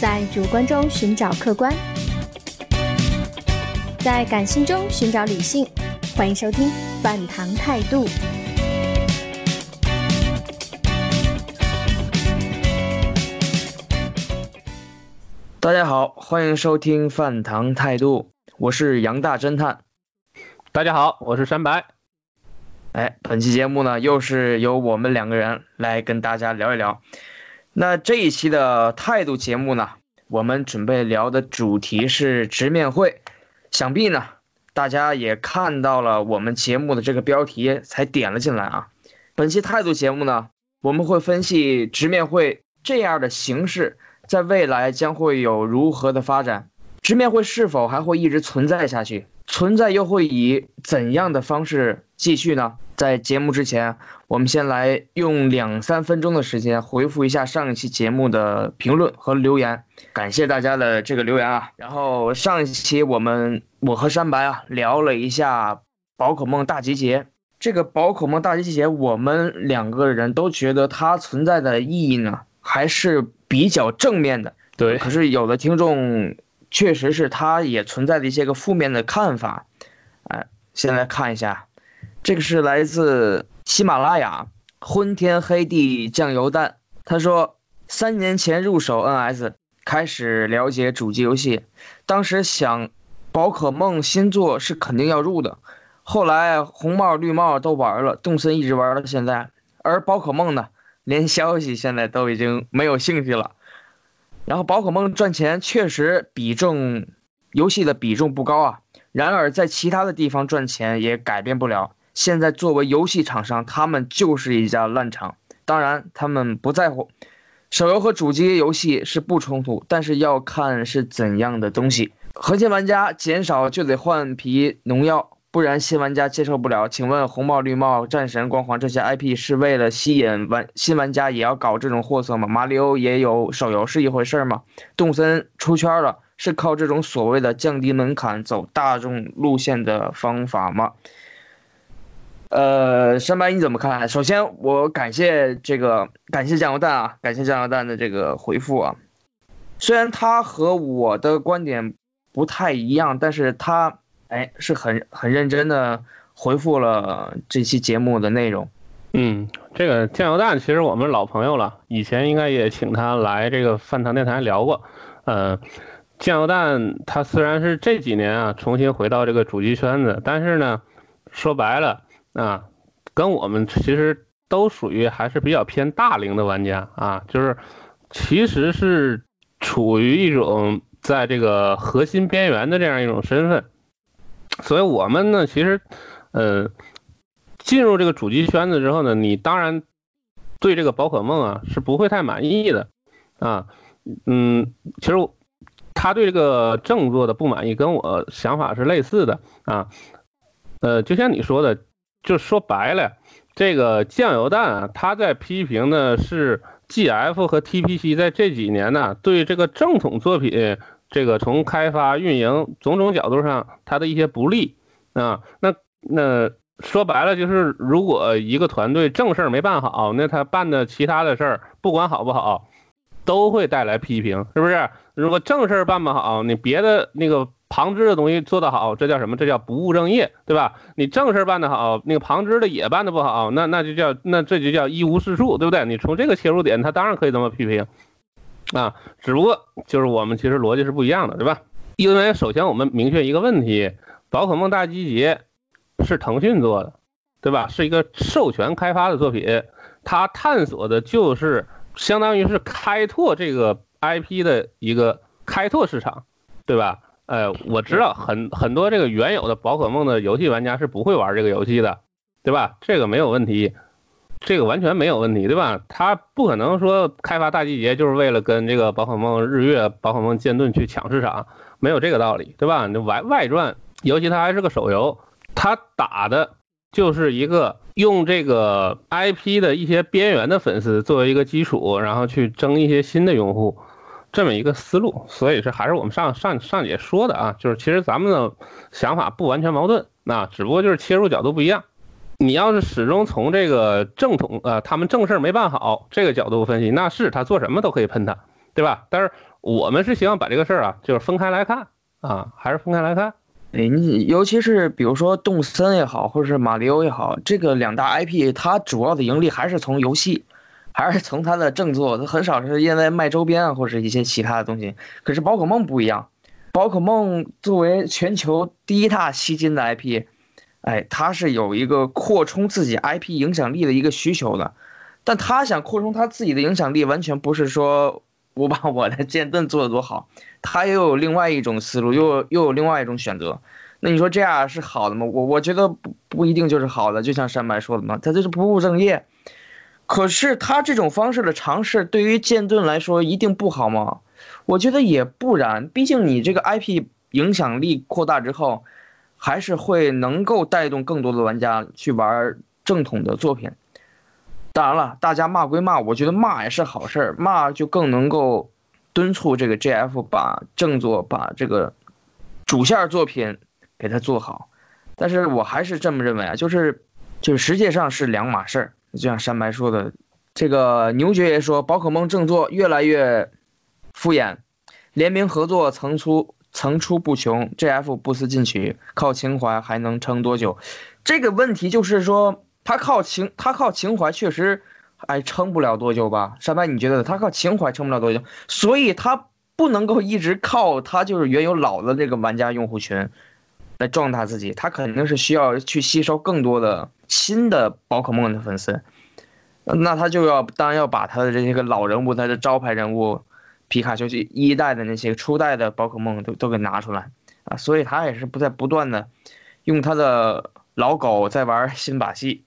在主观中寻找客观，在感性中寻找理性。欢迎收听《饭堂态度》。大家好，欢迎收听《饭堂态度》，我是杨大侦探。大家好，我是山白。哎，本期节目呢，又是由我们两个人来跟大家聊一聊。那这一期的态度节目呢，我们准备聊的主题是直面会。想必呢，大家也看到了我们节目的这个标题，才点了进来啊。本期态度节目呢，我们会分析直面会这样的形式，在未来将会有如何的发展，直面会是否还会一直存在下去？存在又会以怎样的方式继续呢？在节目之前，我们先来用两三分钟的时间回复一下上一期节目的评论和留言，感谢大家的这个留言啊。然后上一期我们我和山白啊聊了一下宝可梦大集结，这个宝可梦大集结，我们两个人都觉得它存在的意义呢还是比较正面的。对，可是有的听众确实是他也存在的一些个负面的看法，哎，先来看一下。这个是来自喜马拉雅昏天黑地酱油蛋，他说三年前入手 NS，开始了解主机游戏，当时想宝可梦新作是肯定要入的，后来红帽绿帽都玩了，动森一直玩到现在，而宝可梦呢，连消息现在都已经没有兴趣了。然后宝可梦赚钱确实比重游戏的比重不高啊，然而在其他的地方赚钱也改变不了。现在作为游戏厂商，他们就是一家烂厂。当然，他们不在乎，手游和主机游戏是不冲突，但是要看是怎样的东西。核心玩家减少就得换皮农药，不然新玩家接受不了。请问红帽绿帽、战神光环这些 IP 是为了吸引玩新玩家，也要搞这种货色吗？马里奥也有手游是一回事吗？动森出圈了，是靠这种所谓的降低门槛、走大众路线的方法吗？呃，山白你怎么看？首先，我感谢这个感谢酱油蛋啊，感谢酱油蛋的这个回复啊。虽然他和我的观点不太一样，但是他哎是很很认真的回复了这期节目的内容。嗯，这个酱油蛋其实我们老朋友了，以前应该也请他来这个饭堂电台聊过。呃，酱油蛋他虽然是这几年啊重新回到这个主机圈子，但是呢，说白了。啊，跟我们其实都属于还是比较偏大龄的玩家啊，就是其实是处于一种在这个核心边缘的这样一种身份，所以我们呢，其实呃进入这个主机圈子之后呢，你当然对这个宝可梦啊是不会太满意的啊，嗯，其实他对这个正作的不满意跟我想法是类似的啊，呃，就像你说的。就说白了，这个酱油蛋啊，他在批评的是 GF 和 TPC 在这几年呢，对这个正统作品，这个从开发、运营种种角度上，它的一些不利啊。那那说白了，就是如果一个团队正事儿没办好，那他办的其他的事儿，不管好不好，都会带来批评，是不是？如果正事儿办不好，你别的那个。旁支的东西做得好，这叫什么？这叫不务正业，对吧？你正事办得好，那个旁支的也办得不好，那那就叫那这就叫一无是处，对不对？你从这个切入点，他当然可以这么批评啊。只不过就是我们其实逻辑是不一样的，对吧？因为首先我们明确一个问题：宝可梦大集结是腾讯做的，对吧？是一个授权开发的作品，它探索的就是相当于是开拓这个 IP 的一个开拓市场，对吧？哎，我知道很很多这个原有的宝可梦的游戏玩家是不会玩这个游戏的，对吧？这个没有问题，这个完全没有问题，对吧？他不可能说开发大集结就是为了跟这个宝可梦日月、宝可梦剑盾去抢市场，没有这个道理，对吧？你外外传，尤其它还是个手游，它打的就是一个用这个 IP 的一些边缘的粉丝作为一个基础，然后去争一些新的用户。这么一个思路，所以是还是我们上上上节说的啊，就是其实咱们的想法不完全矛盾，那只不过就是切入角度不一样。你要是始终从这个正统呃他们正事儿没办好这个角度分析，那是他做什么都可以喷他，对。对吧？但是我们是希望把这个事儿啊，就是分开来看啊，还是分开来看。哎，你尤其是比如说动森也好，或者是马里奥也好，这个两大 IP，它主要的盈利还是从游戏，还是从它的正作，它很少是因为卖周边啊，或者一些其他的东西。可是宝可梦不一样，宝可梦作为全球第一大吸金的 IP，哎，它是有一个扩充自己 IP 影响力的一个需求的，但他想扩充他自己的影响力，完全不是说我把我的剑盾做的多好。他又有另外一种思路，又又有另外一种选择，那你说这样是好的吗？我我觉得不不一定就是好的，就像山白说的嘛，他就是不务正业。可是他这种方式的尝试，对于剑盾来说一定不好吗？我觉得也不然，毕竟你这个 IP 影响力扩大之后，还是会能够带动更多的玩家去玩正统的作品。当然了，大家骂归骂，我觉得骂也是好事儿，骂就更能够。敦促这个 GF 把正作、把这个主线作品给他做好，但是我还是这么认为啊，就是就是实际上是两码事儿。就像山白说的，这个牛爵爷说，宝可梦正作越来越敷衍，联名合作层出层出不穷，G F 不思进取，靠情怀还能撑多久？这个问题就是说，他靠情他靠情怀确实。哎，撑不了多久吧？山白，你觉得他靠情怀撑不了多久？所以他不能够一直靠他就是原有老的这个玩家用户群来壮大自己，他肯定是需要去吸收更多的新的宝可梦的粉丝。那他就要当然要把他的这些个老人物，他的招牌人物皮卡丘一代的那些初代的宝可梦都都给拿出来啊，所以他也是不在不断的用他的老狗在玩新把戏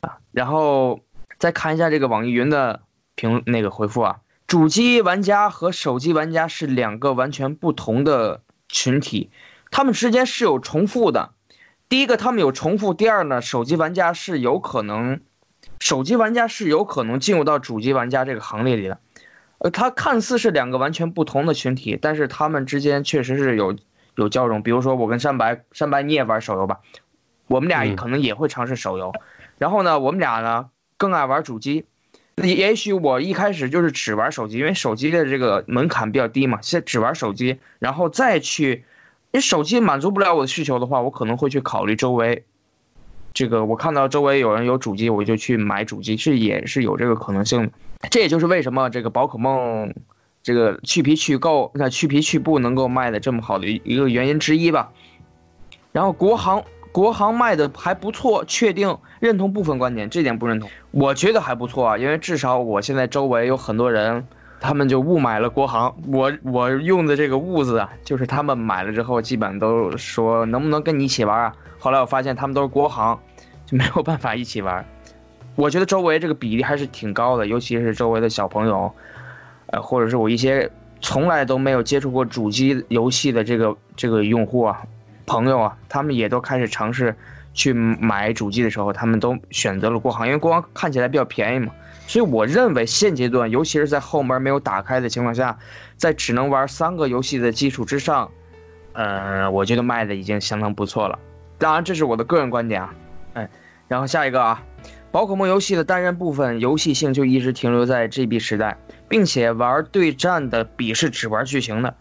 啊，然后。再看一下这个网易云的评那个回复啊，主机玩家和手机玩家是两个完全不同的群体，他们之间是有重复的。第一个，他们有重复；第二呢，手机玩家是有可能，手机玩家是有可能进入到主机玩家这个行列里的。呃，它看似是两个完全不同的群体，但是他们之间确实是有有交融。比如说，我跟山白，山白你也玩手游吧，我们俩可能也会尝试手游。然后呢，我们俩呢？更爱玩主机，也许我一开始就是只玩手机，因为手机的这个门槛比较低嘛，先只玩手机，然后再去，你手机满足不了我的需求的话，我可能会去考虑周围，这个我看到周围有人有主机，我就去买主机，是也是有这个可能性。这也就是为什么这个宝可梦，这个去皮去垢，那去皮去布能够卖的这么好的一个原因之一吧。然后国行。国行卖的还不错，确定认同部分观点，这点不认同。我觉得还不错啊，因为至少我现在周围有很多人，他们就误买了国行。我我用的这个误字啊，就是他们买了之后，基本都说能不能跟你一起玩啊？后来我发现他们都是国行，就没有办法一起玩。我觉得周围这个比例还是挺高的，尤其是周围的小朋友，呃，或者是我一些从来都没有接触过主机游戏的这个这个用户啊。朋友啊，他们也都开始尝试去买主机的时候，他们都选择了国行，因为国行看起来比较便宜嘛。所以我认为现阶段，尤其是在后门没有打开的情况下，在只能玩三个游戏的基础之上，呃，我觉得卖的已经相当不错了。当然，这是我的个人观点啊。哎，然后下一个啊，宝可梦游戏的单人部分游戏性就一直停留在 GB 时代，并且玩对战的比是只玩剧情的。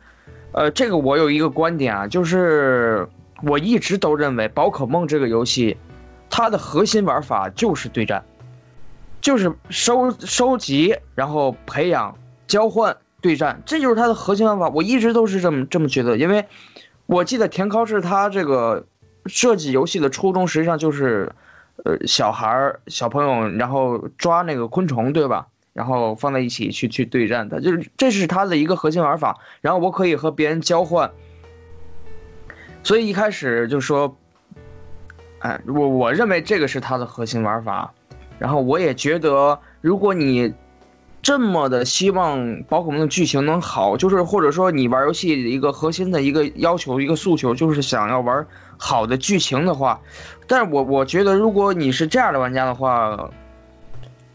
呃，这个我有一个观点啊，就是我一直都认为宝可梦这个游戏，它的核心玩法就是对战，就是收收集，然后培养、交换、对战，这就是它的核心玩法。我一直都是这么这么觉得，因为我记得田尻是他这个设计游戏的初衷，实际上就是，呃，小孩儿、小朋友，然后抓那个昆虫，对吧？然后放在一起去去对战，它就是这是它的一个核心玩法。然后我可以和别人交换，所以一开始就说，哎，我我认为这个是它的核心玩法。然后我也觉得，如果你这么的希望宝可梦的剧情能好，就是或者说你玩游戏的一个核心的一个要求、一个诉求，就是想要玩好的剧情的话，但是我我觉得，如果你是这样的玩家的话。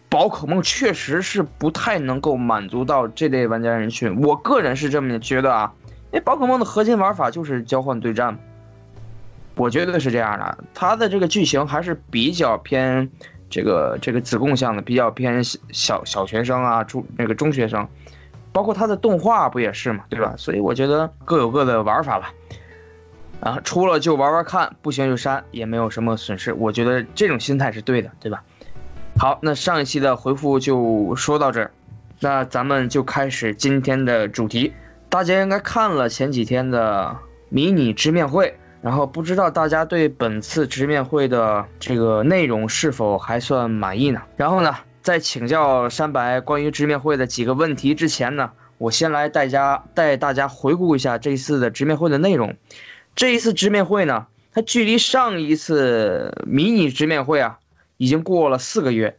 宝可梦确实是不太能够满足到这类玩家人群，我个人是这么觉得啊。因为宝可梦的核心玩法就是交换对战，我觉得是这样的。它的这个剧情还是比较偏这个这个子贡向的，比较偏小小小学生啊，中那个中学生，包括他的动画不也是嘛，对吧？所以我觉得各有各的玩法吧。啊，出了就玩玩看，不行就删，也没有什么损失。我觉得这种心态是对的，对吧？好，那上一期的回复就说到这儿，那咱们就开始今天的主题。大家应该看了前几天的迷你直面会，然后不知道大家对本次直面会的这个内容是否还算满意呢？然后呢，在请教山白关于直面会的几个问题之前呢，我先来带家带大家回顾一下这次的直面会的内容。这一次直面会呢，它距离上一次迷你直面会啊，已经过了四个月。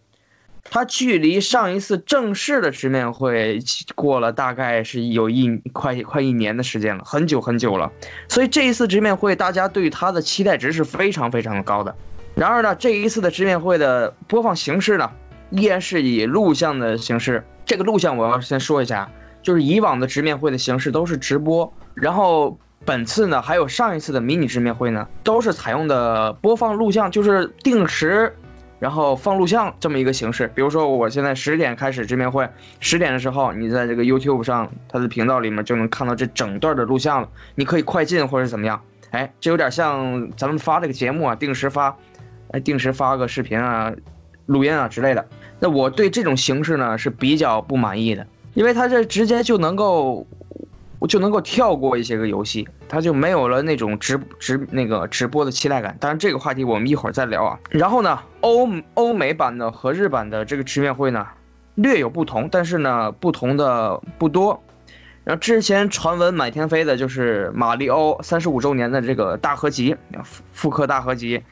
它距离上一次正式的直面会过了大概是有一快快一年的时间了，很久很久了。所以这一次直面会，大家对它的期待值是非常非常的高的。然而呢，这一次的直面会的播放形式呢，依然是以录像的形式。这个录像我要先说一下，就是以往的直面会的形式都是直播，然后。本次呢，还有上一次的迷你直面会呢，都是采用的播放录像，就是定时，然后放录像这么一个形式。比如说，我现在十点开始直面会，十点的时候，你在这个 YouTube 上它的频道里面就能看到这整段的录像了。你可以快进或者怎么样，哎，这有点像咱们发这个节目啊，定时发，哎，定时发个视频啊、录音啊之类的。那我对这种形式呢是比较不满意的，因为它这直接就能够。我就能够跳过一些个游戏，它就没有了那种直直那个直播的期待感。当然，这个话题我们一会儿再聊啊。然后呢，欧欧美版的和日版的这个直面会呢，略有不同，但是呢，不同的不多。然后之前传闻满天飞的就是马里奥三十五周年的这个大合集复复刻大合集，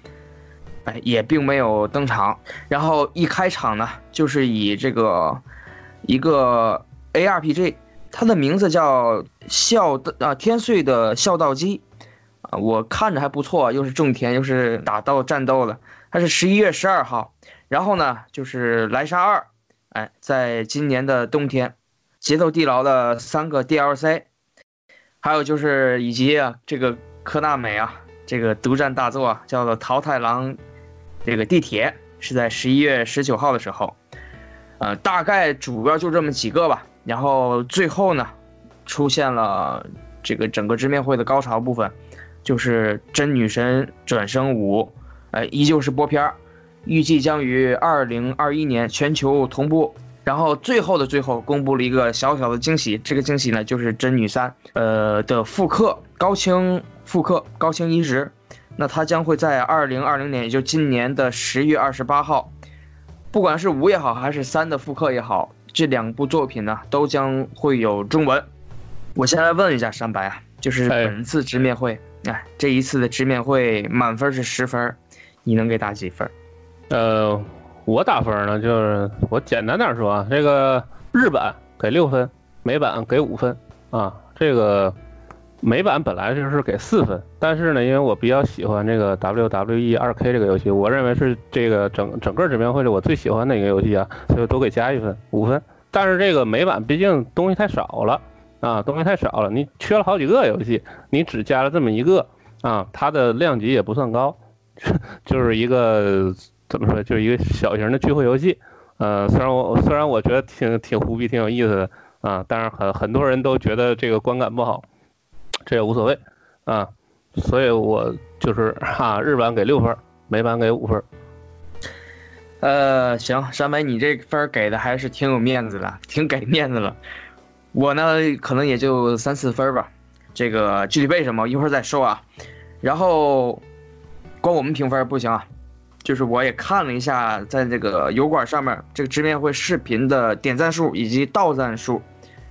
哎，也并没有登场。然后一开场呢，就是以这个一个 ARPG。它的名字叫孝啊天岁的孝道机，啊，我看着还不错，又是种田又是打斗战斗的。它是十一月十二号，然后呢就是莱莎二，哎，在今年的冬天，节奏地牢的三个 DLC，还有就是以及啊这个科纳美啊这个独占大作啊叫做桃太郎，这个地铁是在十一月十九号的时候，呃，大概主要就这么几个吧。然后最后呢，出现了这个整个直面会的高潮部分，就是真女神转生五，呃，依旧是播片儿，预计将于二零二一年全球同步。然后最后的最后，公布了一个小小的惊喜，这个惊喜呢就是真女三，呃的复刻高清复刻高清移植，那它将会在二零二零年，也就今年的十月二十八号，不管是五也好，还是三的复刻也好。这两部作品呢，都将会有中文。我先来问一下山白啊，就是本次直面会，哎，这一次的直面会满分是十分，你能给打几分？呃，我打分呢，就是我简单点说啊，这个日版给六分，美版给五分啊。这个美版本来就是给四分，但是呢，因为我比较喜欢这个 WWE 二 K 这个游戏，我认为是这个整整个直面会里我最喜欢的一个游戏啊，所以都给加一分，五分。但是这个美版毕竟东西太少了啊，东西太少了，你缺了好几个游戏，你只加了这么一个啊，它的量级也不算高，就是一个怎么说，就是一个小型的聚会游戏。呃，虽然我虽然我觉得挺挺胡逼，挺有意思的啊，但是很很多人都觉得这个观感不好，这也无所谓啊，所以我就是哈，日版给六分，美版给五分。呃，行，山北，你这分给的还是挺有面子的，挺给面子了。我呢，可能也就三四分吧。这个具体为什么，一会儿再说啊。然后，光我们评分不行啊，就是我也看了一下，在这个油管上面，这个直面会视频的点赞数以及到赞数，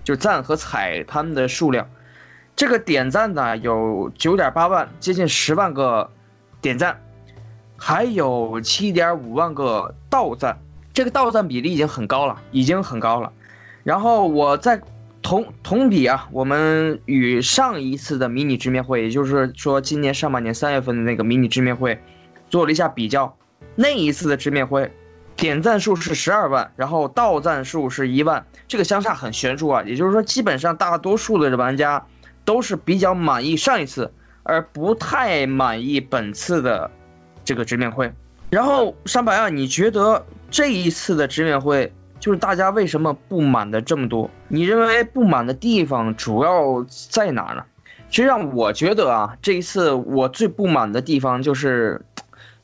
就赞和踩他们的数量。这个点赞呢，有九点八万，接近十万个点赞。还有七点五万个到赞，这个到赞比例已经很高了，已经很高了。然后我在同同比啊，我们与上一次的迷你直面会，也就是说今年上半年三月份的那个迷你直面会，做了一下比较。那一次的直面会，点赞数是十二万，然后到赞数是一万，这个相差很悬殊啊。也就是说，基本上大多数的玩家都是比较满意上一次，而不太满意本次的。这个直面会，然后山白啊，你觉得这一次的直面会就是大家为什么不满的这么多？你认为不满的地方主要在哪呢？实际上，我觉得啊，这一次我最不满的地方就是，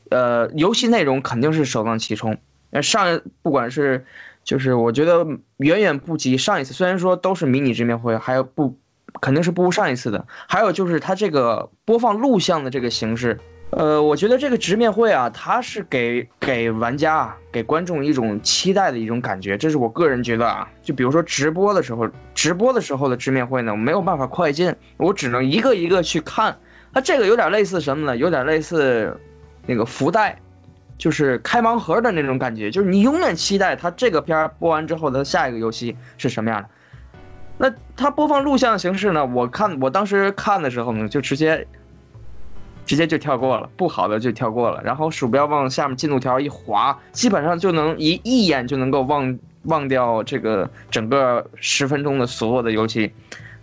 呃，游戏内容肯定是首当其冲。那上不管是，就是我觉得远远不及上一次。虽然说都是迷你直面会，还有不肯定是不如上一次的。还有就是它这个播放录像的这个形式。呃，我觉得这个直面会啊，它是给给玩家啊，给观众一种期待的一种感觉，这是我个人觉得啊。就比如说直播的时候，直播的时候的直面会呢，我没有办法快进，我只能一个一个去看。它这个有点类似什么呢？有点类似那个福袋，就是开盲盒的那种感觉，就是你永远期待它这个片儿播完之后的下一个游戏是什么样的。那它播放录像形式呢？我看我当时看的时候呢，就直接。直接就跳过了，不好的就跳过了，然后鼠标往下面进度条一滑，基本上就能一一眼就能够忘忘掉这个整个十分钟的所有的游戏，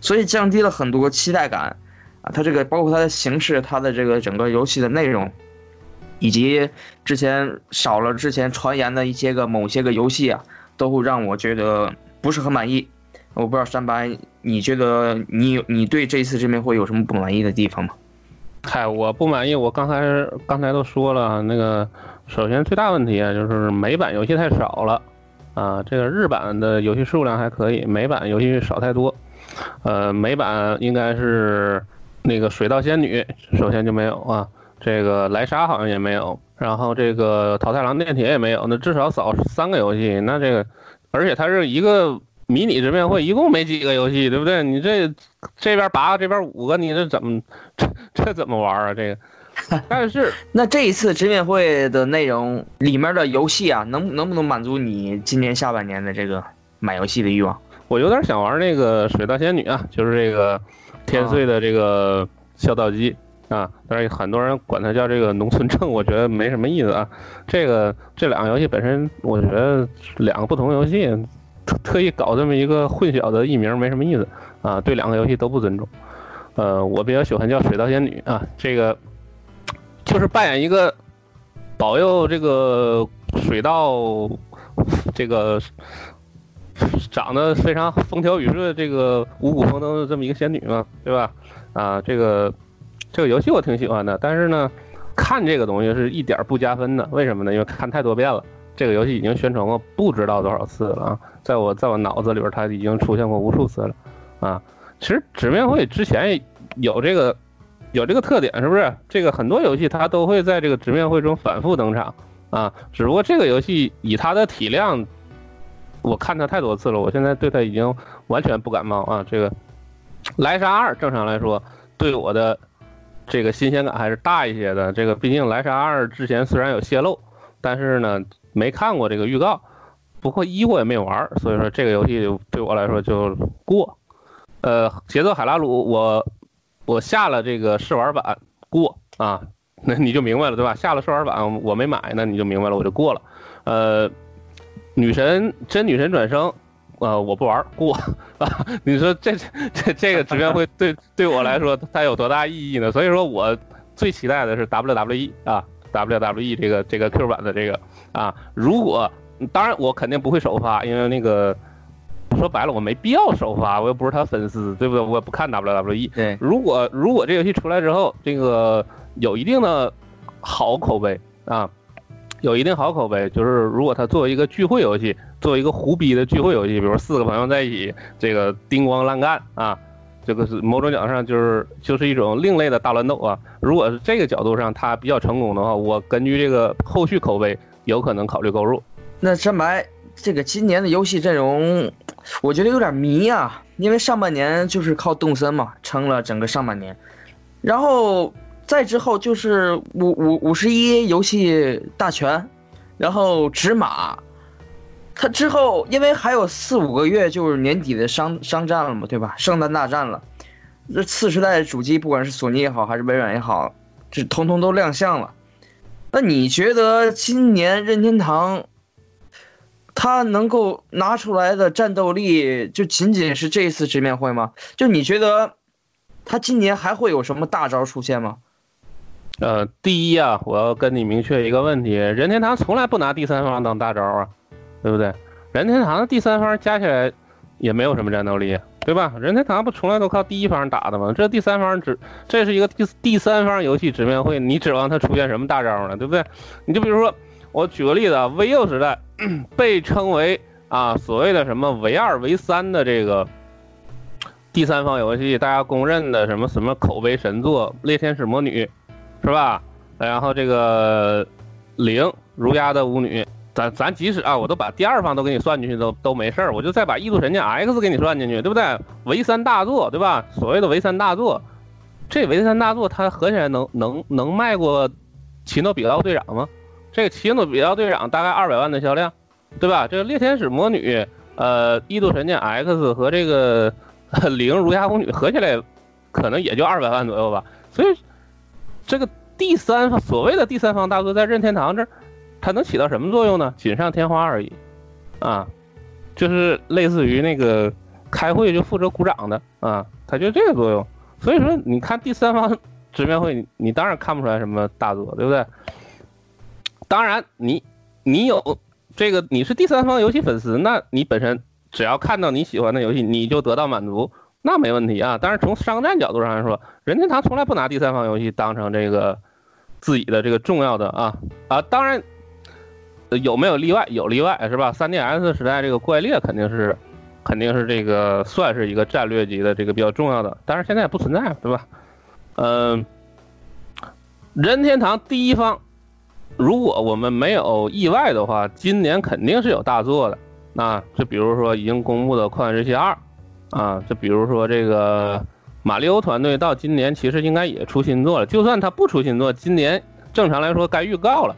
所以降低了很多期待感啊。它这个包括它的形式，它的这个整个游戏的内容，以及之前少了之前传言的一些个某些个游戏啊，都会让我觉得不是很满意。我不知道山白，你觉得你你对这次这面会有什么不满意的地方吗？嗨，我不满意。我刚才刚才都说了，那个首先最大问题啊，就是美版游戏太少了啊。这个日版的游戏数量还可以，美版游戏少太多。呃，美版应该是那个水稻仙女，首先就没有啊。这个莱莎好像也没有，然后这个桃太郎电铁也没有。那至少少三个游戏。那这个，而且它是一个迷你直面会，一共没几个游戏，对不对？你这这边八个，这边五个，你这怎么？这 这怎么玩啊？这个，但是那这一次直面会的内容里面的游戏啊，能能不能满足你今年下半年的这个买游戏的欲望？我有点想玩那个水稻仙女啊，就是这个天穗的这个孝道机啊，但是很多人管它叫这个农村证，我觉得没什么意思啊。这个这两个游戏本身，我觉得两个不同游戏，特意搞这么一个混淆的译名，没什么意思啊，对两个游戏都不尊重。呃，我比较喜欢叫水稻仙女啊，这个就是扮演一个保佑这个水稻这个长得非常风调雨顺、这个五谷丰登的这么一个仙女嘛，对吧？啊，这个这个游戏我挺喜欢的，但是呢，看这个东西是一点不加分的，为什么呢？因为看太多遍了，这个游戏已经宣传过不知道多少次了啊，在我在我脑子里边它已经出现过无数次了啊。其实直面会之前有这个有这个特点，是不是？这个很多游戏它都会在这个直面会中反复登场啊。只不过这个游戏以它的体量，我看它太多次了，我现在对它已经完全不感冒啊。这个莱莎二正常来说对我的这个新鲜感还是大一些的。这个毕竟莱莎二之前虽然有泄露，但是呢没看过这个预告，不过一我也没玩，所以说这个游戏对我来说就过。呃，节奏海拉鲁，我我下了这个试玩版过啊，那你就明白了对吧？下了试玩版我没买，那你就明白了，我就过了。呃，女神真女神转生，呃，我不玩过 啊。你说这这这个直面会 对对我来说它有多大意义呢？所以说我最期待的是 WWE 啊，WWE 这个这个 Q 版的这个啊，如果当然我肯定不会首发，因为那个。说白了，我没必要首发，我又不是他粉丝，对不对？我也不看 WWE。对，如果如果这游戏出来之后，这个有一定的好口碑啊，有一定好口碑，就是如果它作为一个聚会游戏，作为一个胡逼的聚会游戏，比如四个朋友在一起，这个叮咣乱干啊，这个是某种角度上就是就是一种另类的大乱斗啊。如果是这个角度上它比较成功的话，我根据这个后续口碑，有可能考虑购入。那山白。这个今年的游戏阵容，我觉得有点迷啊，因为上半年就是靠动森嘛撑了整个上半年，然后再之后就是五五五十一游戏大全，然后直马，它之后因为还有四五个月就是年底的商商战了嘛，对吧？圣诞大战了，这次时代主机不管是索尼也好还是微软也好，这通通都亮相了。那你觉得今年任天堂？他能够拿出来的战斗力，就仅仅是这一次直面会吗？就你觉得，他今年还会有什么大招出现吗？呃，第一啊，我要跟你明确一个问题：任天堂从来不拿第三方当大招啊，对不对？任任天堂的第三方加起来也没有什么战斗力，对吧？任天堂不从来都靠第一方打的吗？这第三方指这是一个第第三方游戏直面会，你指望它出现什么大招呢？对不对？你就比如说，我举个例子啊，VU 时代 被称为啊所谓的什么唯二唯三的这个第三方游戏，大家公认的什么什么口碑神作《猎天使魔女》，是吧？然后这个零儒鸦的舞女。咱咱即使啊，我都把第二方都给你算进去，都都没事儿，我就再把《异度神剑 X》给你算进去，对不对？唯三大作，对吧？所谓的唯三大作，这唯三大作它合起来能能能卖过《奇诺比奥队长》吗？这个《奇诺比奥队长》大概二百万的销量，对吧？这个《猎天使魔女》、呃，《异度神剑 X》和这个 《零如牙公女》合起来，可能也就二百万左右吧。所以，这个第三方所谓的第三方大作，在任天堂这儿。它能起到什么作用呢？锦上添花而已，啊，就是类似于那个开会就负责鼓掌的啊，它就这个作用。所以说，你看第三方直面会，你当然看不出来什么大作，对不对？当然，你你有这个，你是第三方游戏粉丝，那你本身只要看到你喜欢的游戏，你就得到满足，那没问题啊。但是从商战角度上来说，任天堂从来不拿第三方游戏当成这个自己的这个重要的啊啊，当然。有没有例外？有例外是吧？3DS 时代这个怪猎肯定是，肯定是这个算是一个战略级的这个比较重要的，但是现在不存在，对吧？嗯，任天堂第一方，如果我们没有意外的话，今年肯定是有大作的。那就比如说已经公布的《旷野之息二》，啊，就比如说这个马里奥团队到今年其实应该也出新作了。就算他不出新作，今年正常来说该预告了。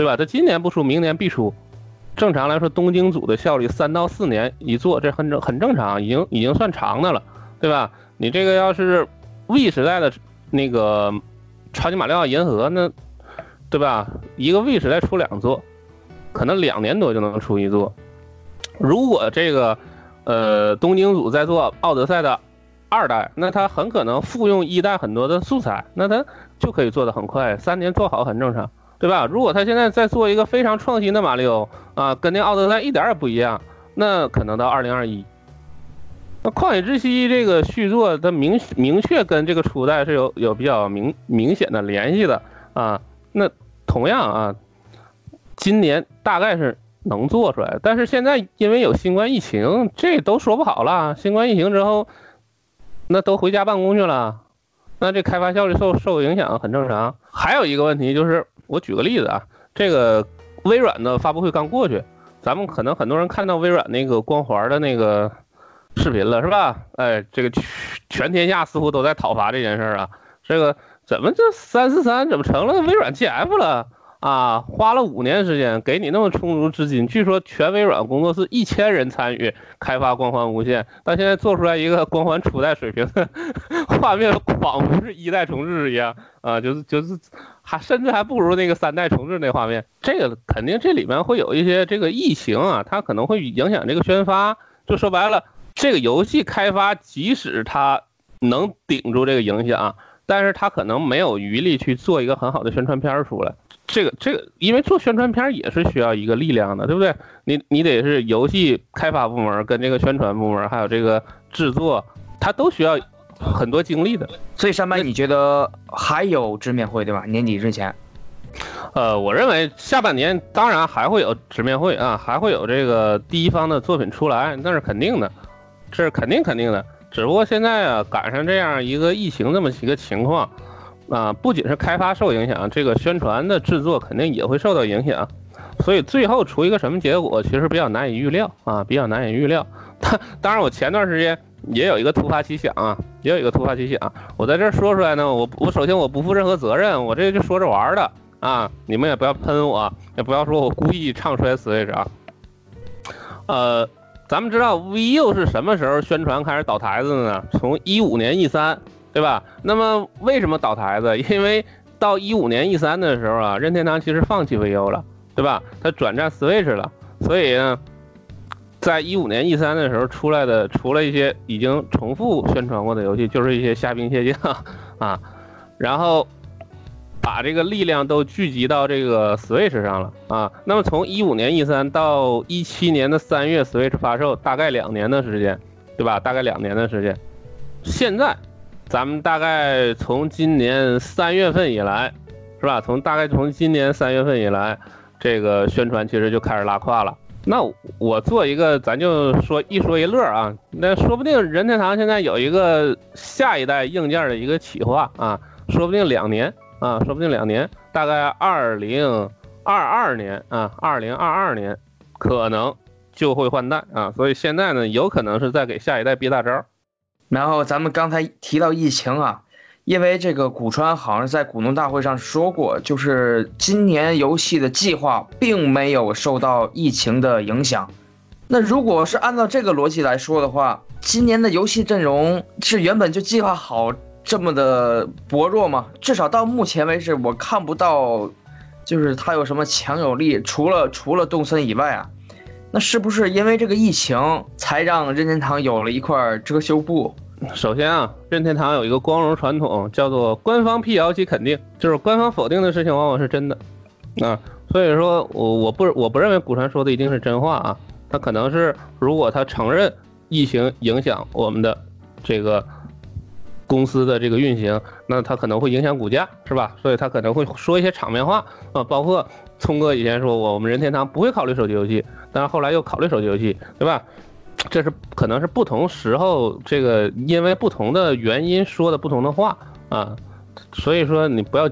对吧？他今年不出，明年必出。正常来说，东京组的效率三到四年一做，这很正很正常，已经已经算长的了，对吧？你这个要是 V 时代的那个超级马里奥银河，那对吧？一个 V 时代出两座，可能两年多就能出一座。如果这个呃东京组在做奥德赛的二代，那他很可能复用一代很多的素材，那他就可以做的很快，三年做好很正常。对吧？如果他现在在做一个非常创新的马里奥啊，跟那奥德赛一点也不一样，那可能到二零二一，那旷野之息这个续作，它明明确跟这个初代是有有比较明明显的联系的啊。那同样啊，今年大概是能做出来，但是现在因为有新冠疫情，这都说不好了。新冠疫情之后，那都回家办公去了，那这开发效率受受影响很正常。还有一个问题就是。我举个例子啊，这个微软的发布会刚过去，咱们可能很多人看到微软那个光环的那个视频了，是吧？哎，这个全天下似乎都在讨伐这件事儿啊，这个怎么这三四三怎么成了微软 GF 了？啊，花了五年时间，给你那么充足资金，据说全微软工作室一千人参与开发光环无限，但现在做出来一个光环初代水平的 画面，仿佛是一代重置一样啊，就是就是还甚至还不如那个三代重置那画面。这个肯定这里面会有一些这个疫情啊，它可能会影响这个宣发。就说白了，这个游戏开发即使它能顶住这个影响，但是它可能没有余力去做一个很好的宣传片出来。这个这个，因为做宣传片也是需要一个力量的，对不对？你你得是游戏开发部门跟这个宣传部门，还有这个制作，它都需要很多精力的。所以上半你觉得还有直面会对吧？年底之前，呃，我认为下半年当然还会有直面会啊，还会有这个第一方的作品出来，那是肯定的，这是肯定肯定的。只不过现在啊，赶上这样一个疫情这么一个情况。啊，不仅是开发受影响，这个宣传的制作肯定也会受到影响，所以最后出一个什么结果，其实比较难以预料啊，比较难以预料。当当然，我前段时间也有一个突发奇想啊，也有一个突发奇想，我在这说出来呢，我我首先我不负任何责任，我这就说着玩的啊，你们也不要喷我，也不要说我故意唱衰 Switch 啊。呃，咱们知道 VU 是什么时候宣传开始倒台子的呢？从一五年 E 三。对吧？那么为什么倒台子？因为到一五年 E 三的时候啊，任天堂其实放弃 VU 了，对吧？它转战 Switch 了，所以呢，在一五年 E 三的时候出来的，除了一些已经重复宣传过的游戏，就是一些虾兵蟹将啊。然后把这个力量都聚集到这个 Switch 上了啊。那么从一五年 E 三到一七年的三月 Switch 发售，大概两年的时间，对吧？大概两年的时间。现在，咱们大概从今年三月份以来，是吧？从大概从今年三月份以来，这个宣传其实就开始拉胯了。那我做一个，咱就说一说一乐啊。那说不定任天堂现在有一个下一代硬件的一个企划啊，说不定两年啊，说不定两年，大概二零二二年啊，二零二二年可能就会换代啊。所以现在呢，有可能是在给下一代憋大招。然后咱们刚才提到疫情啊。因为这个古川好像在股东大会上说过，就是今年游戏的计划并没有受到疫情的影响。那如果是按照这个逻辑来说的话，今年的游戏阵容是原本就计划好这么的薄弱吗？至少到目前为止，我看不到，就是它有什么强有力，除了除了动森以外啊，那是不是因为这个疫情才让任天堂有了一块遮羞布？首先啊，任天堂有一个光荣传统，叫做官方辟谣及肯定，就是官方否定的事情往往是真的，啊，所以说我我不我不认为古川说的一定是真话啊，他可能是如果他承认疫情影响我们的这个公司的这个运行，那他可能会影响股价，是吧？所以他可能会说一些场面话啊，包括聪哥以前说我我们任天堂不会考虑手机游戏，但是后来又考虑手机游戏，对吧？这是可能是不同时候，这个因为不同的原因说的不同的话啊，所以说你不要，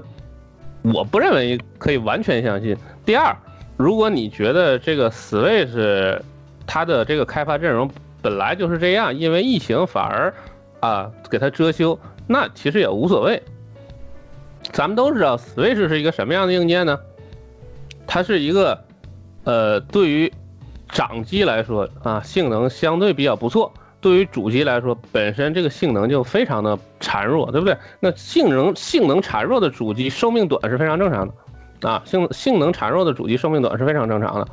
我不认为可以完全相信。第二，如果你觉得这个 Switch 它的这个开发阵容本来就是这样，因为疫情反而啊给它遮羞，那其实也无所谓。咱们都知道 Switch 是一个什么样的硬件呢？它是一个呃对于。掌机来说啊，性能相对比较不错。对于主机来说，本身这个性能就非常的孱弱，对不对？那性能性能孱弱的主机寿命短是非常正常的，啊，性性能孱弱的主机寿命短是非常正常的，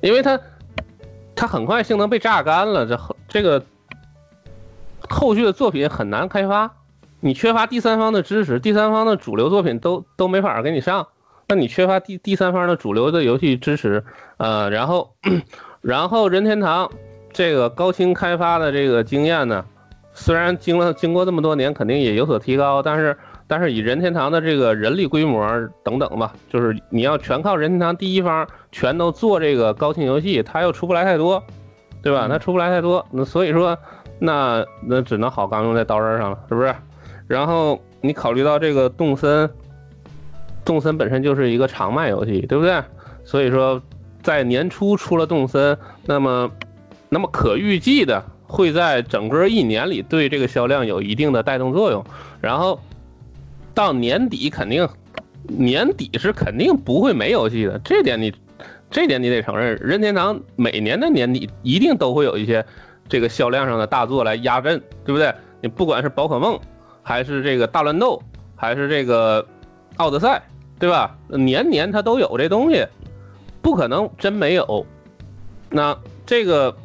因为它它很快性能被榨干了，这这个后续的作品很难开发，你缺乏第三方的支持，第三方的主流作品都都没法给你上。那你缺乏第第三方的主流的游戏支持，呃，然后，然后任天堂这个高清开发的这个经验呢，虽然经了经过这么多年，肯定也有所提高，但是但是以任天堂的这个人力规模等等吧，就是你要全靠任天堂第一方全都做这个高清游戏，它又出不来太多，对吧？它出不来太多，那所以说，那那只能好钢用在刀刃上了，是不是？然后你考虑到这个动森。动森本身就是一个长卖游戏，对不对？所以说，在年初出了动森，那么，那么可预计的会在整个一年里对这个销量有一定的带动作用。然后到年底肯定，年底是肯定不会没游戏的，这点你，这点你得承认。任天堂每年的年底一定都会有一些这个销量上的大作来压阵，对不对？你不管是宝可梦，还是这个大乱斗，还是这个奥德赛。对吧？年年它都有这东西，不可能真没有。那这个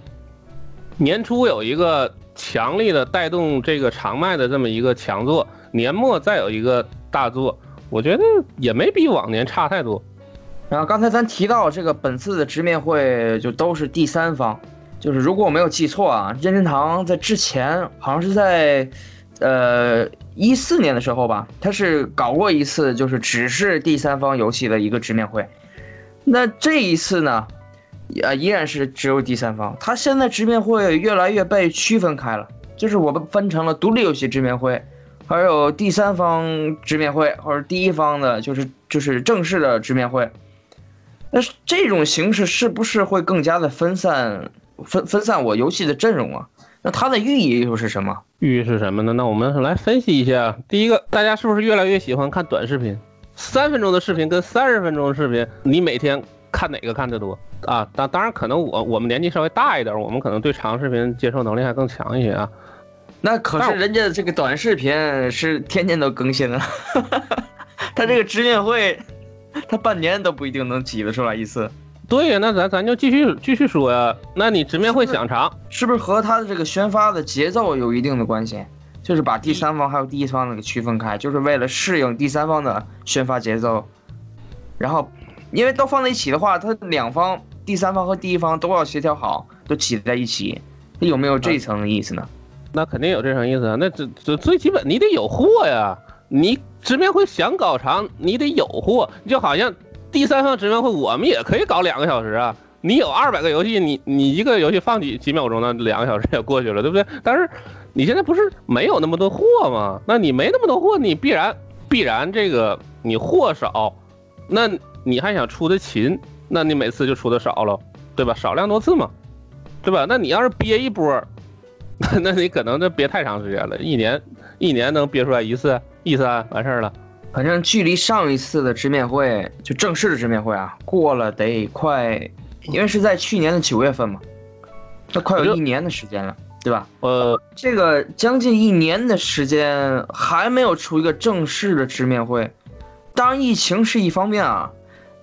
年初有一个强力的带动这个长卖的这么一个强作，年末再有一个大作，我觉得也没比往年差太多。然后刚才咱提到这个本次的直面会就都是第三方，就是如果我没有记错啊，任天堂在之前好像是在。呃，一四年的时候吧，他是搞过一次，就是只是第三方游戏的一个直面会。那这一次呢，啊，依然是只有第三方。他现在直面会越来越被区分开了，就是我们分成了独立游戏直面会，还有第三方直面会，或者第一方的，就是就是正式的直面会。那这种形式是不是会更加的分散分分散我游戏的阵容啊？那它的寓意又是什么？寓意是什么呢？那我们来分析一下。第一个，大家是不是越来越喜欢看短视频？三分钟的视频跟三十分钟的视频，你每天看哪个看得多啊？当当然，可能我我们年纪稍微大一点，我们可能对长视频接受能力还更强一些啊。那可是人家这个短视频是天天都更新啊，他这个直面会，他半年都不一定能挤得出来一次。对呀，那咱咱就继续继续说呀。那你直面会想长，是不是和他的这个宣发的节奏有一定的关系？就是把第三方还有第一方给区分开，就是为了适应第三方的宣发节奏。然后，因为都放在一起的话，它两方第三方和第一方都要协调好，都挤在一起，有没有这层意思呢？那肯定有这层意思啊。那这这最基本你得有货呀，你直面会想搞长，你得有货，就好像第三方直面会，我们也可以搞两个小时啊。你有二百个游戏，你你一个游戏放几几秒钟呢？两个小时也过去了，对不对？但是你现在不是没有那么多货吗？那你没那么多货，你必然必然这个你货少，那你还想出的勤，那你每次就出的少了，对吧？少量多次嘛，对吧？那你要是憋一波，那你可能就憋太长时间了，一年一年能憋出来一次一三完事儿了。反正距离上一次的直面会就正式的直面会啊，过了得快。因为是在去年的九月份嘛，那快有一年的时间了，对吧？呃，这个将近一年的时间还没有出一个正式的直面会，当然疫情是一方面啊，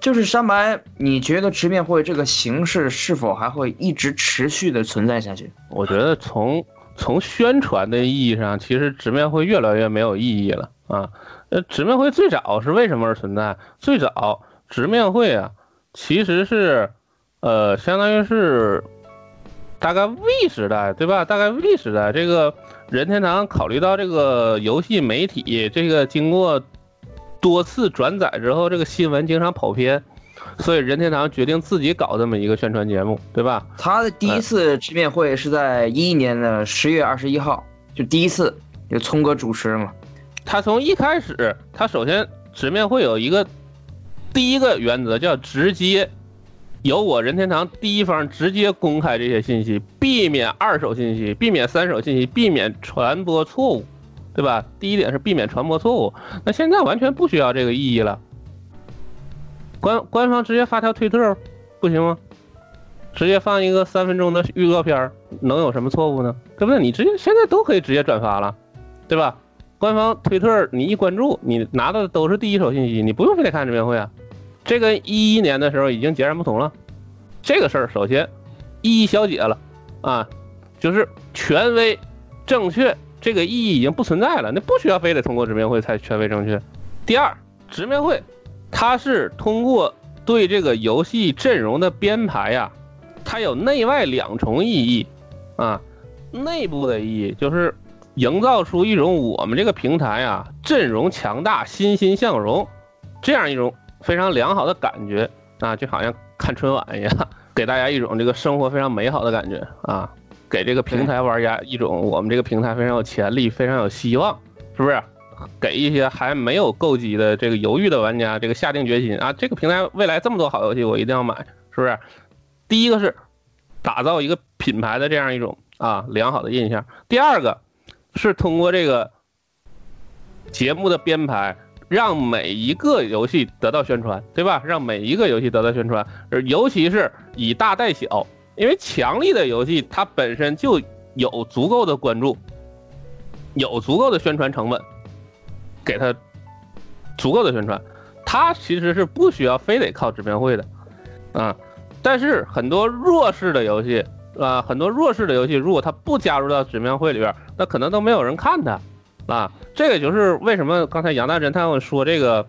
就是山白，你觉得直面会这个形式是否还会一直持续的存在下去？我觉得从从宣传的意义上，其实直面会越来越没有意义了啊。呃，直面会最早是为什么而存在？最早直面会啊，其实是。呃，相当于是大概 V 时代，对吧？大概 V 时代，这个任天堂考虑到这个游戏媒体这个经过多次转载之后，这个新闻经常跑偏，所以任天堂决定自己搞这么一个宣传节目，对吧？他的第一次直面会是在一一年的十月二十一号，就第一次就聪哥主持嘛。他从一开始，他首先直面会有一个第一个原则叫直接。由我任天堂第一方直接公开这些信息，避免二手信息，避免三手信息，避免传播错误，对吧？第一点是避免传播错误。那现在完全不需要这个意义了。官官方直接发条推特，不行吗？直接放一个三分钟的预告片，能有什么错误呢？对不对？你直接现在都可以直接转发了，对吧？官方推特你一关注，你拿到的都是第一手信息，你不用非得看直面会啊。这跟一一年的时候已经截然不同了，这个事儿首先意义消解了，啊，就是权威正确这个意义已经不存在了，那不需要非得通过直面会才权威正确。第二，直面会它是通过对这个游戏阵容的编排呀，它有内外两重意义，啊，内部的意义就是营造出一种我们这个平台啊阵容强大、欣欣向荣这样一种。非常良好的感觉啊，就好像看春晚一样，给大家一种这个生活非常美好的感觉啊，给这个平台玩家一种我们这个平台非常有潜力、非常有希望，是不是？给一些还没有购机的这个犹豫的玩家这个下定决心啊，这个平台未来这么多好游戏，我一定要买，是不是？第一个是打造一个品牌的这样一种啊良好的印象，第二个是通过这个节目的编排。让每一个游戏得到宣传，对吧？让每一个游戏得到宣传，而尤其是以大带小，因为强力的游戏它本身就有足够的关注，有足够的宣传成本，给它足够的宣传，它其实是不需要非得靠直面会的，啊。但是很多弱势的游戏，啊，很多弱势的游戏，如果它不加入到直面会里边，那可能都没有人看它。啊，这个就是为什么刚才杨大侦探说这个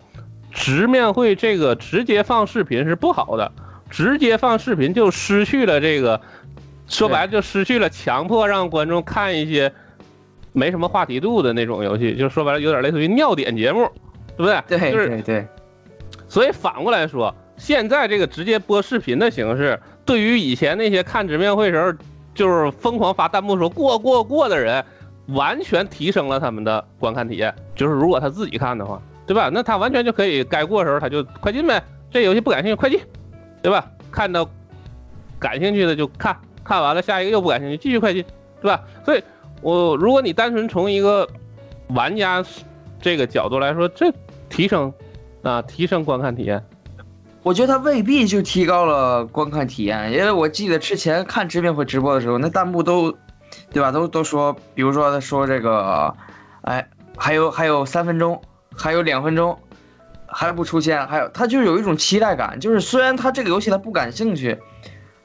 直面会这个直接放视频是不好的，直接放视频就失去了这个，说白了就失去了强迫让观众看一些没什么话题度的那种游戏，就说白了有点类似于尿点节目，对不对？对，对对。所以反过来说，现在这个直接播视频的形式，对于以前那些看直面会时候就是疯狂发弹幕说过过过的人。完全提升了他们的观看体验，就是如果他自己看的话，对吧？那他完全就可以该过的时候他就快进呗，这游戏不感兴趣快进，对吧？看到感兴趣的就看，看完了下一个又不感兴趣继续快进，对吧？所以，我如果你单纯从一个玩家这个角度来说，这提升啊提升观看体验，我觉得他未必就提高了观看体验，因为我记得之前看直面会直播的时候，那弹幕都。对吧？都都说，比如说他说这个，哎，还有还有三分钟，还有两分钟，还不出现，还有他就有一种期待感，就是虽然他这个游戏他不感兴趣，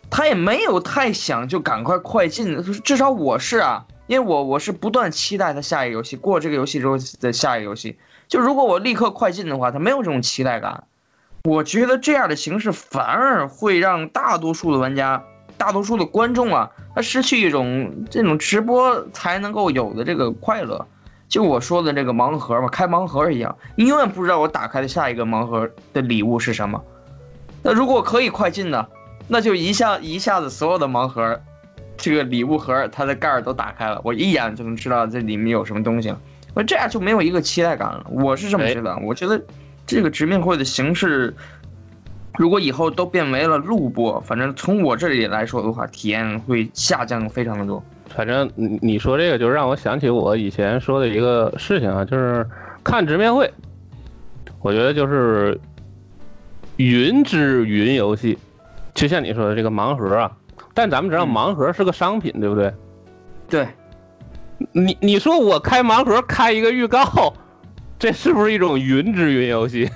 他也没有太想就赶快快进，至少我是啊，因为我我是不断期待他下一个游戏过这个游戏之后的下一个游戏。就如果我立刻快进的话，他没有这种期待感。我觉得这样的形式反而会让大多数的玩家、大多数的观众啊，他失去一种这种直播才能够有的这个快乐。就我说的这个盲盒嘛，开盲盒一样，你永远不知道我打开的下一个盲盒的礼物是什么。那如果可以快进呢，那就一下一下子所有的盲盒，这个礼物盒它的盖儿都打开了，我一眼就能知道这里面有什么东西了。我这样就没有一个期待感了，我是这么觉得。我觉得这个直面会的形式，如果以后都变为了录播，反正从我这里来说的话，体验会下降非常的多。反正你你说这个，就让我想起我以前说的一个事情啊，就是看直面会，我觉得就是云之云游戏，就像你说的这个盲盒啊，但咱们知道盲盒是个商品，对不对？对。你你说我开盲盒开一个预告，这是不是一种云之云游戏？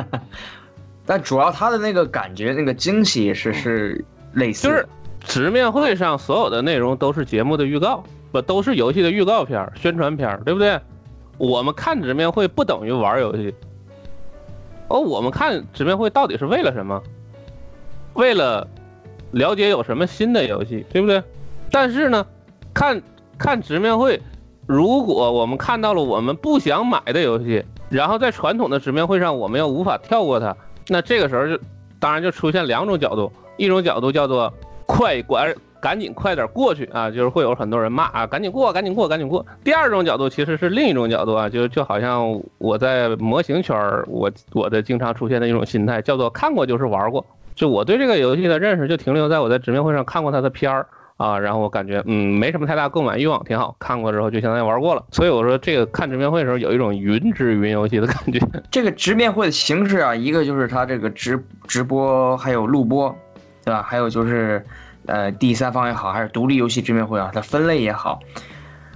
但主要它的那个感觉，那个惊喜是是类似。就是直面会上所有的内容都是节目的预告，不都是游戏的预告片、宣传片，对不对？我们看直面会不等于玩游戏。哦，我们看直面会到底是为了什么？为了了解有什么新的游戏，对不对？但是呢，看。看直面会，如果我们看到了我们不想买的游戏，然后在传统的直面会上我们又无法跳过它，那这个时候就当然就出现两种角度，一种角度叫做快管赶紧快点过去啊，就是会有很多人骂啊，赶紧过，赶紧过，赶紧过。第二种角度其实是另一种角度啊，就就好像我在模型圈儿我我的经常出现的一种心态叫做看过就是玩过，就我对这个游戏的认识就停留在我在直面会上看过它的片儿。啊，然后我感觉嗯没什么太大购买欲望，挺好看过之后就相当于玩过了，所以我说这个看直面会的时候有一种云之云游戏的感觉。这个直面会的形式啊，一个就是它这个直直播还有录播，对吧？还有就是，呃，第三方也好，还是独立游戏直面会啊，它分类也好。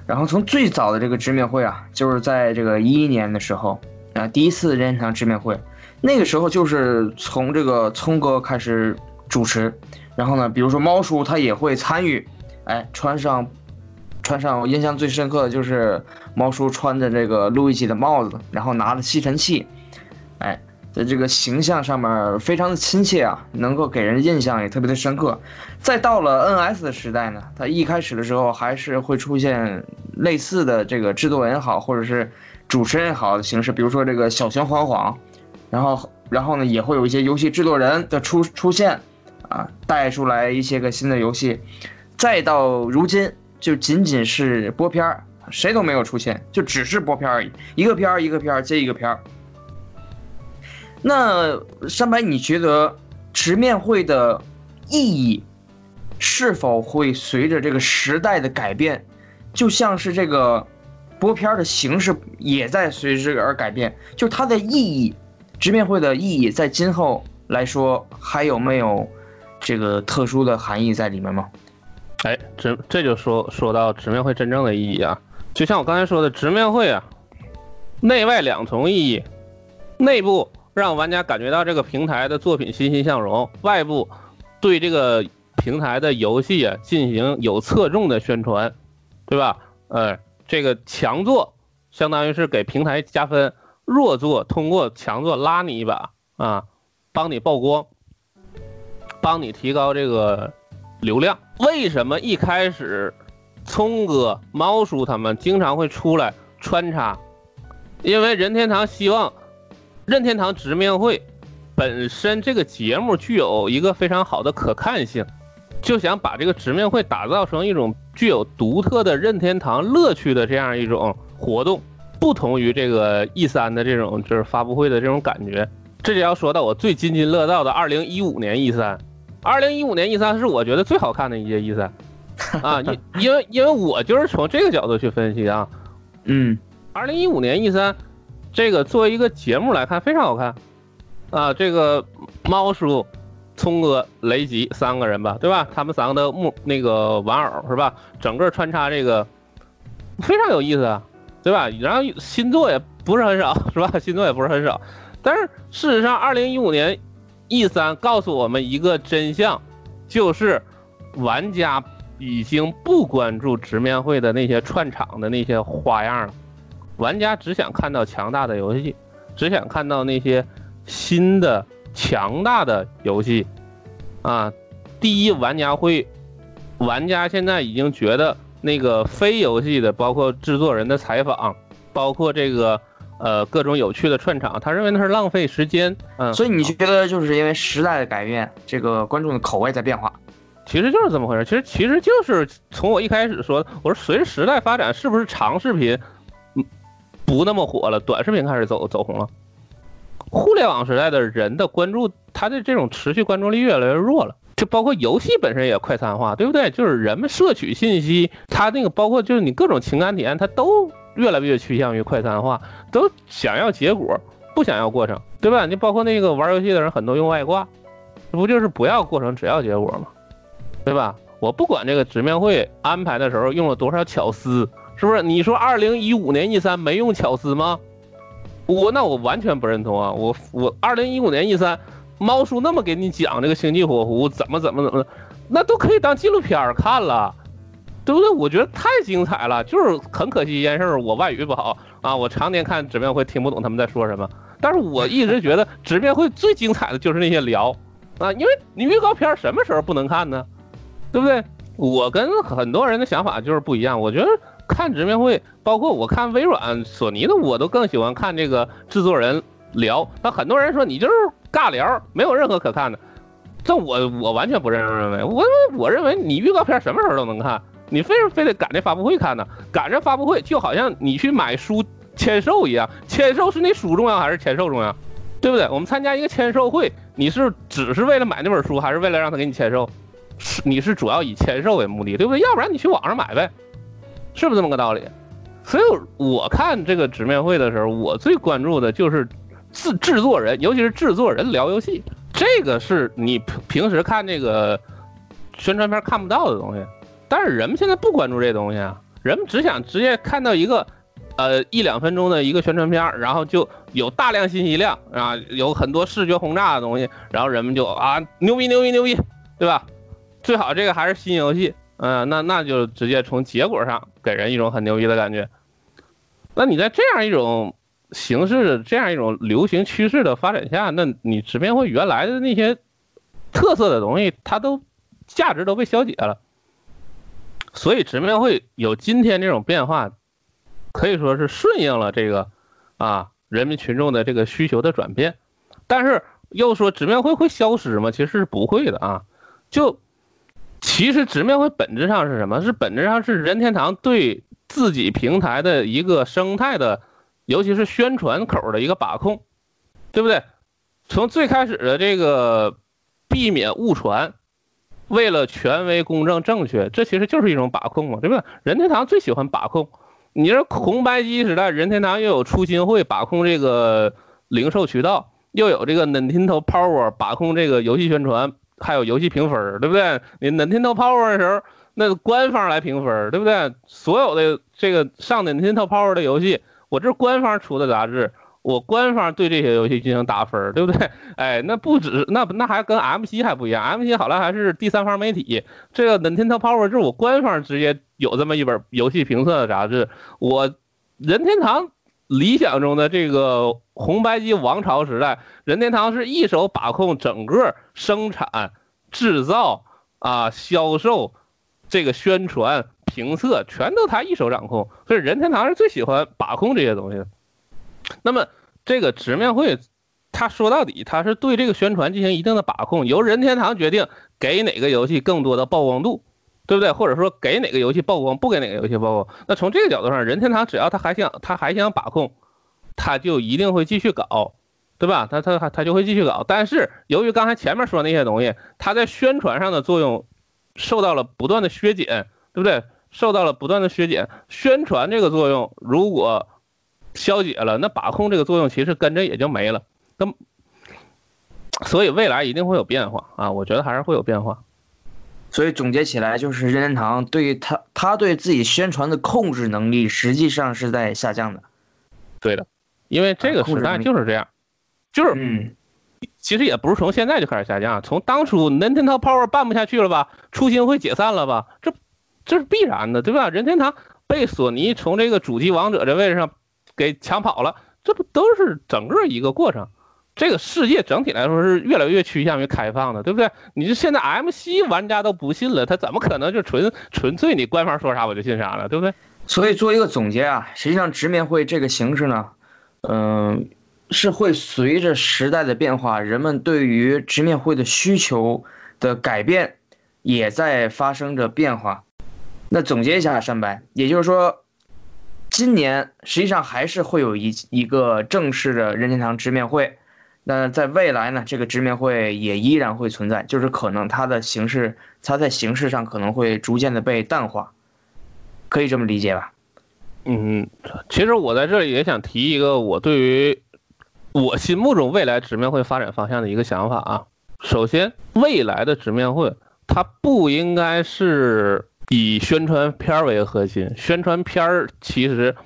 然后从最早的这个直面会啊，就是在这个一一年的时候啊，第一次任天堂直面会，那个时候就是从这个聪哥开始主持。然后呢，比如说猫叔他也会参与，哎，穿上，穿上，我印象最深刻的就是猫叔穿着这个路易吉的帽子，然后拿着吸尘器，哎，在这个形象上面非常的亲切啊，能够给人印象也特别的深刻。再到了 NS 的时代呢，它一开始的时候还是会出现类似的这个制作人也好，或者是主持人也好的形式，比如说这个小熊晃晃，然后，然后呢也会有一些游戏制作人的出出现。啊，带出来一些个新的游戏，再到如今就仅仅是播片儿，谁都没有出现，就只是播片而已，一个片儿一个片儿接一个片儿。那山白，你觉得直面会的意义是否会随着这个时代的改变，就像是这个播片儿的形式也在随之而改变？就它的意义，直面会的意义在今后来说还有没有？这个特殊的含义在里面吗？哎，直这就说说到直面会真正的意义啊，就像我刚才说的，直面会啊，内外两重意义，内部让玩家感觉到这个平台的作品欣欣向荣，外部对这个平台的游戏啊进行有侧重的宣传，对吧？呃，这个强作相当于是给平台加分，弱作通过强作拉你一把啊，帮你曝光。帮你提高这个流量。为什么一开始聪哥、猫叔他们经常会出来穿插？因为任天堂希望任天堂直面会本身这个节目具有一个非常好的可看性，就想把这个直面会打造成一种具有独特的任天堂乐趣的这样一种活动，不同于这个 E 三的这种就是发布会的这种感觉。这就要说到我最津津乐道的二零一五年 E 三。二零一五年 E 三是我觉得最好看的一届 E 三，啊，因因为因为我就是从这个角度去分析啊，嗯，二零一五年 E 三，这个作为一个节目来看非常好看，啊，这个猫叔、聪哥、雷吉三个人吧，对吧？他们三个的木那个玩偶是吧？整个穿插这个非常有意思啊，对吧？然后新作也不是很少是吧？新作也不是很少，但是事实上二零一五年。E 三告诉我们一个真相，就是玩家已经不关注直面会的那些串场的那些花样了，玩家只想看到强大的游戏，只想看到那些新的强大的游戏，啊，第一玩家会，玩家现在已经觉得那个非游戏的，包括制作人的采访，包括这个。呃，各种有趣的串场，他认为那是浪费时间。嗯，所以你觉得就是因为时代的改变，这个观众的口味在变化，其实就是这么回事。其实其实就是从我一开始说，我说随着时代发展，是不是长视频，嗯，不那么火了，短视频开始走走红了。互联网时代的人的关注，他的这种持续关注力越来越弱了。就包括游戏本身也快餐化，对不对？就是人们摄取信息，它那个包括就是你各种情感体验，它都。越来越趋向于快餐化，都想要结果，不想要过程，对吧？你包括那个玩游戏的人，很多用外挂，这不就是不要过程，只要结果吗？对吧？我不管这个直面会安排的时候用了多少巧思，是不是？你说二零一五年 E 三没用巧思吗？我那我完全不认同啊！我我二零一五年 E 三，猫叔那么给你讲这个星际火狐怎么怎么怎么，那都可以当纪录片看了。对不对？我觉得太精彩了，就是很可惜一件事，我外语不好啊，我常年看直面会听不懂他们在说什么。但是我一直觉得 直面会最精彩的就是那些聊啊，因为你预告片什么时候不能看呢？对不对？我跟很多人的想法就是不一样，我觉得看直面会，包括我看微软、索尼的，我都更喜欢看这个制作人聊。那很多人说你就是尬聊，没有任何可看的，这我我完全不认认为，我我认为你预告片什么时候都能看。你非非得赶着发布会看呢？赶着发布会就好像你去买书签售一样，签售是那书重要还是签售重要？对不对？我们参加一个签售会，你是只是为了买那本书，还是为了让他给你签售？是你是主要以签售为目的，对不对？要不然你去网上买呗，是不是这么个道理？所以我看这个直面会的时候，我最关注的就是制制作人，尤其是制作人聊游戏，这个是你平时看这个宣传片看不到的东西。但是人们现在不关注这东西啊，人们只想直接看到一个，呃一两分钟的一个宣传片，然后就有大量信息量啊，有很多视觉轰炸的东西，然后人们就啊牛逼牛逼牛逼，对吧？最好这个还是新游戏，嗯，那那就直接从结果上给人一种很牛逼的感觉。那你在这样一种形式、这样一种流行趋势的发展下，那你直面会原来的那些特色的东西，它都价值都被消解了。所以直面会有今天这种变化，可以说是顺应了这个啊人民群众的这个需求的转变。但是又说直面会会消失吗？其实是不会的啊。就其实直面会本质上是什么？是本质上是任天堂对自己平台的一个生态的，尤其是宣传口的一个把控，对不对？从最开始的这个避免误传。为了权威、公正、正确，这其实就是一种把控嘛，对不对？任天堂最喜欢把控。你说红白机时代，任天堂又有初心会把控这个零售渠道，又有这个 Nintendo Power 把控这个游戏宣传，还有游戏评分，对不对？你 Nintendo Power 的时候，那官方来评分，对不对？所有的这个上 Nintendo Power 的游戏，我这官方出的杂志。我官方对这些游戏进行打分，对不对？哎，那不止，那那还跟 MC 还不一样，MC 好像还是第三方媒体，这个 Nintendo Power 就是我官方直接有这么一本游戏评测的杂志。我任天堂理想中的这个红白机王朝时代，任天堂是一手把控整个生产、制造啊、销售、这个宣传、评测，全都他一手掌控，所以任天堂是最喜欢把控这些东西的。那么这个直面会，他说到底，他是对这个宣传进行一定的把控，由任天堂决定给哪个游戏更多的曝光度，对不对？或者说给哪个游戏曝光，不给哪个游戏曝光。那从这个角度上，任天堂只要他还想，他还想把控，他就一定会继续搞，对吧？他他他他就会继续搞。但是由于刚才前面说那些东西，他在宣传上的作用受到了不断的削减，对不对？受到了不断的削减，宣传这个作用如果。消解了，那把控这个作用其实跟着也就没了。那所以未来一定会有变化啊，我觉得还是会有变化。所以总结起来就是任天堂对他他对自己宣传的控制能力实际上是在下降的。对的，因为这个时代就是这样，就是嗯，其实也不是从现在就开始下降，从当初 Nintendo Power 办不下去了吧，初心会解散了吧，这这是必然的，对吧？任天堂被索尼从这个主机王者这位置上给抢跑了，这不都是整个一个过程？这个世界整体来说是越来越趋向于开放的，对不对？你这现在 MC 玩家都不信了，他怎么可能就纯纯粹你官方说啥我就信啥了，对不对？所以做一个总结啊，实际上直面会这个形式呢，嗯，是会随着时代的变化，人们对于直面会的需求的改变，也在发生着变化。那总结一下，山白，也就是说，今年实际上还是会有一一个正式的任天堂直面会。那在未来呢，这个直面会也依然会存在，就是可能它的形式，它在形式上可能会逐渐的被淡化，可以这么理解吧？嗯，其实我在这里也想提一个我对于我心目中未来直面会发展方向的一个想法啊。首先，未来的直面会它不应该是以宣传片为核心，宣传片儿其实。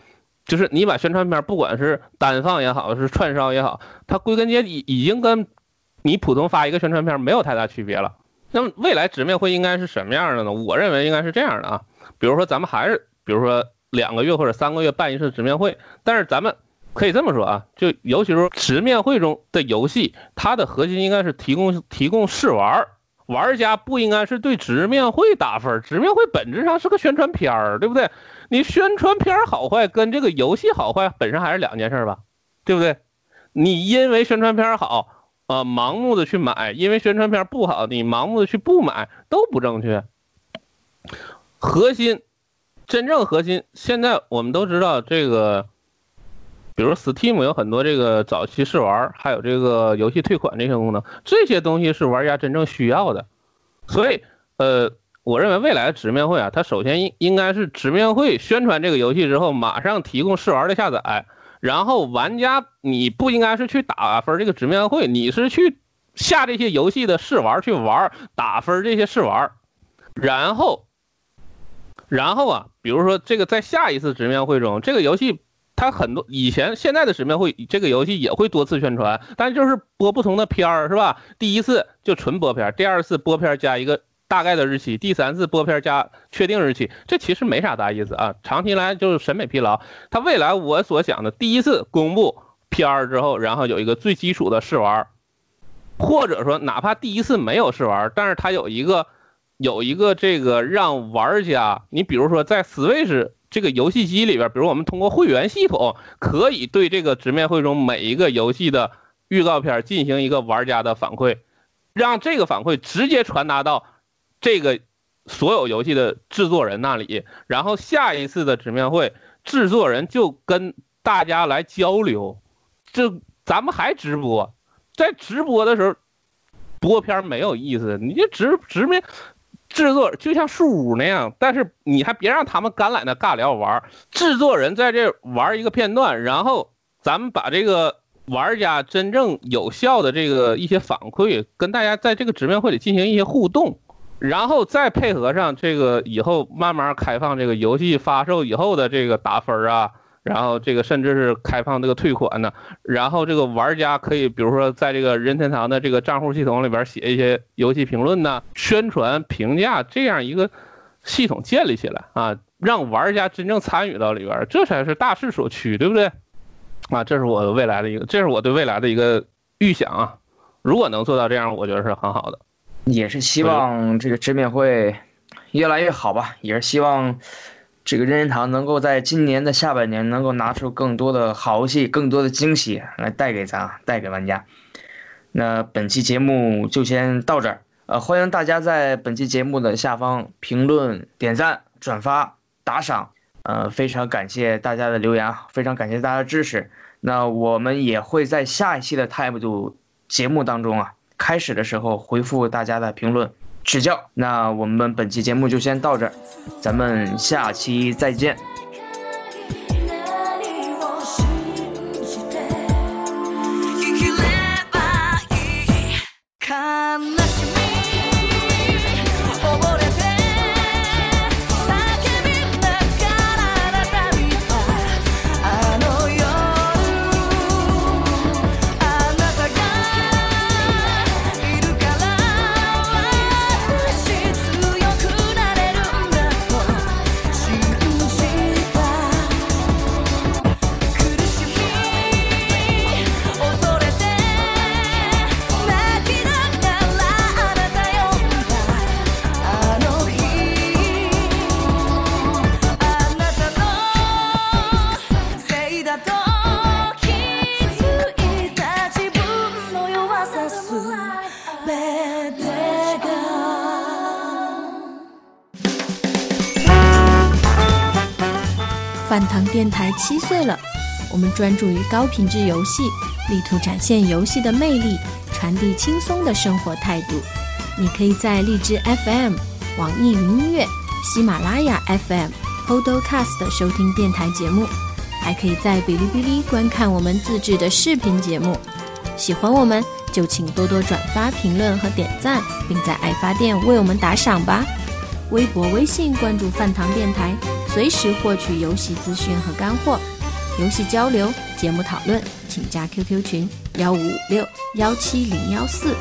就是你把宣传片，不管是单放也好，是串烧也好，它归根结底已经跟你普通发一个宣传片没有太大区别了。那么未来直面会应该是什么样的呢？我认为应该是这样的啊，比如说咱们还是，比如说两个月或者三个月办一次直面会，但是咱们可以这么说啊，就尤其是直面会中的游戏，它的核心应该是提供提供试玩儿，玩家不应该是对直面会打分，直面会本质上是个宣传片儿，对不对？你宣传片好坏跟这个游戏好坏本身还是两件事吧，对不对？你因为宣传片好，呃，盲目的去买；因为宣传片不好，你盲目的去不买，都不正确。核心，真正核心，现在我们都知道这个，比如 Steam 有很多这个早期试玩，还有这个游戏退款这些功能，这些东西是玩家真正需要的，所以，呃。我认为未来的直面会啊，它首先应应该是直面会宣传这个游戏之后，马上提供试玩的下载，然后玩家你不应该是去打分这个直面会，你是去下这些游戏的试玩去玩打分这些试玩，然后，然后啊，比如说这个在下一次直面会中，这个游戏它很多以前现在的使命会这个游戏也会多次宣传，但就是播不同的片儿是吧？第一次就纯播片儿，第二次播片儿加一个。大概的日期，第三次播片儿加确定日期，这其实没啥大意思啊。长期来就是审美疲劳。他未来我所想的，第一次公布片儿之后，然后有一个最基础的试玩，或者说哪怕第一次没有试玩，但是他有一个有一个这个让玩家，你比如说在 Switch 这个游戏机里边，比如我们通过会员系统，可以对这个直面会中每一个游戏的预告片进行一个玩家的反馈，让这个反馈直接传达到。这个所有游戏的制作人那里，然后下一次的直面会，制作人就跟大家来交流。这咱们还直播，在直播的时候播片没有意思，你就直直面制作就像树屋那样，但是你还别让他们干来那尬聊玩。制作人在这玩一个片段，然后咱们把这个玩家真正有效的这个一些反馈，跟大家在这个直面会里进行一些互动。然后再配合上这个以后慢慢开放这个游戏发售以后的这个打分啊，然后这个甚至是开放这个退款呢，然后这个玩家可以比如说在这个任天堂的这个账户系统里边写一些游戏评论呢，宣传评价这样一个系统建立起来啊，让玩家真正参与到里边，这才是大势所趋，对不对？啊，这是我未来的一个，这是我对未来的一个预想啊，如果能做到这样，我觉得是很好的。也是希望这个直面会越来越好吧，也是希望这个任天堂能够在今年的下半年能够拿出更多的好游戏、更多的惊喜来带给咱、带给玩家。那本期节目就先到这儿，呃，欢迎大家在本期节目的下方评论、点赞、转发、打赏，呃，非常感谢大家的留言，非常感谢大家的支持。那我们也会在下一期的 Time 度节目当中啊。开始的时候回复大家的评论指教，那我们本期节目就先到这儿，咱们下期再见。电台七岁了，我们专注于高品质游戏，力图展现游戏的魅力，传递轻松的生活态度。你可以在荔枝 FM、网易云音乐、喜马拉雅 FM、Podcast 收听电台节目，还可以在哔哩哔哩观看我们自制的视频节目。喜欢我们，就请多多转发、评论和点赞，并在爱发电为我们打赏吧。微博、微信关注饭堂电台，随时获取游戏资讯和干货。游戏交流、节目讨论，请加 QQ 群：幺五五六幺七零幺四。